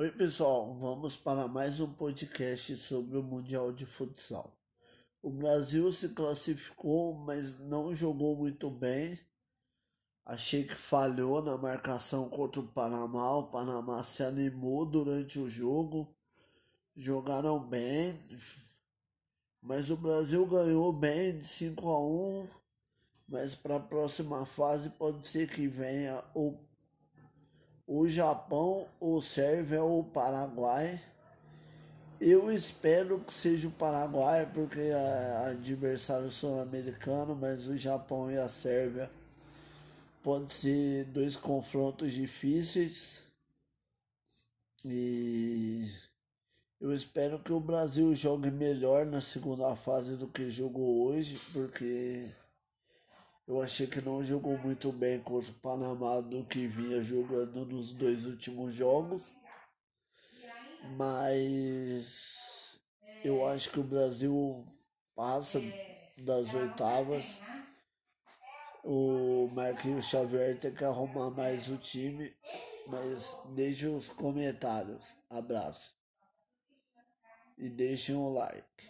Oi, pessoal, vamos para mais um podcast sobre o Mundial de Futsal. O Brasil se classificou, mas não jogou muito bem. Achei que falhou na marcação contra o Panamá. O Panamá se animou durante o jogo, jogaram bem, mas o Brasil ganhou bem de 5 a 1. Mas para a próxima fase pode ser que venha o o Japão, o Sérvia ou o Paraguai. Eu espero que seja o Paraguai, porque é adversário sul-americano, mas o Japão e a Sérvia pode ser dois confrontos difíceis. E eu espero que o Brasil jogue melhor na segunda fase do que jogou hoje, porque eu achei que não jogou muito bem contra o Panamá do que vinha jogando nos dois últimos jogos. Mas eu acho que o Brasil passa das oitavas. O Marquinhos Xavier tem que arrumar mais o time. Mas deixe os comentários. Abraço. E deixem o like.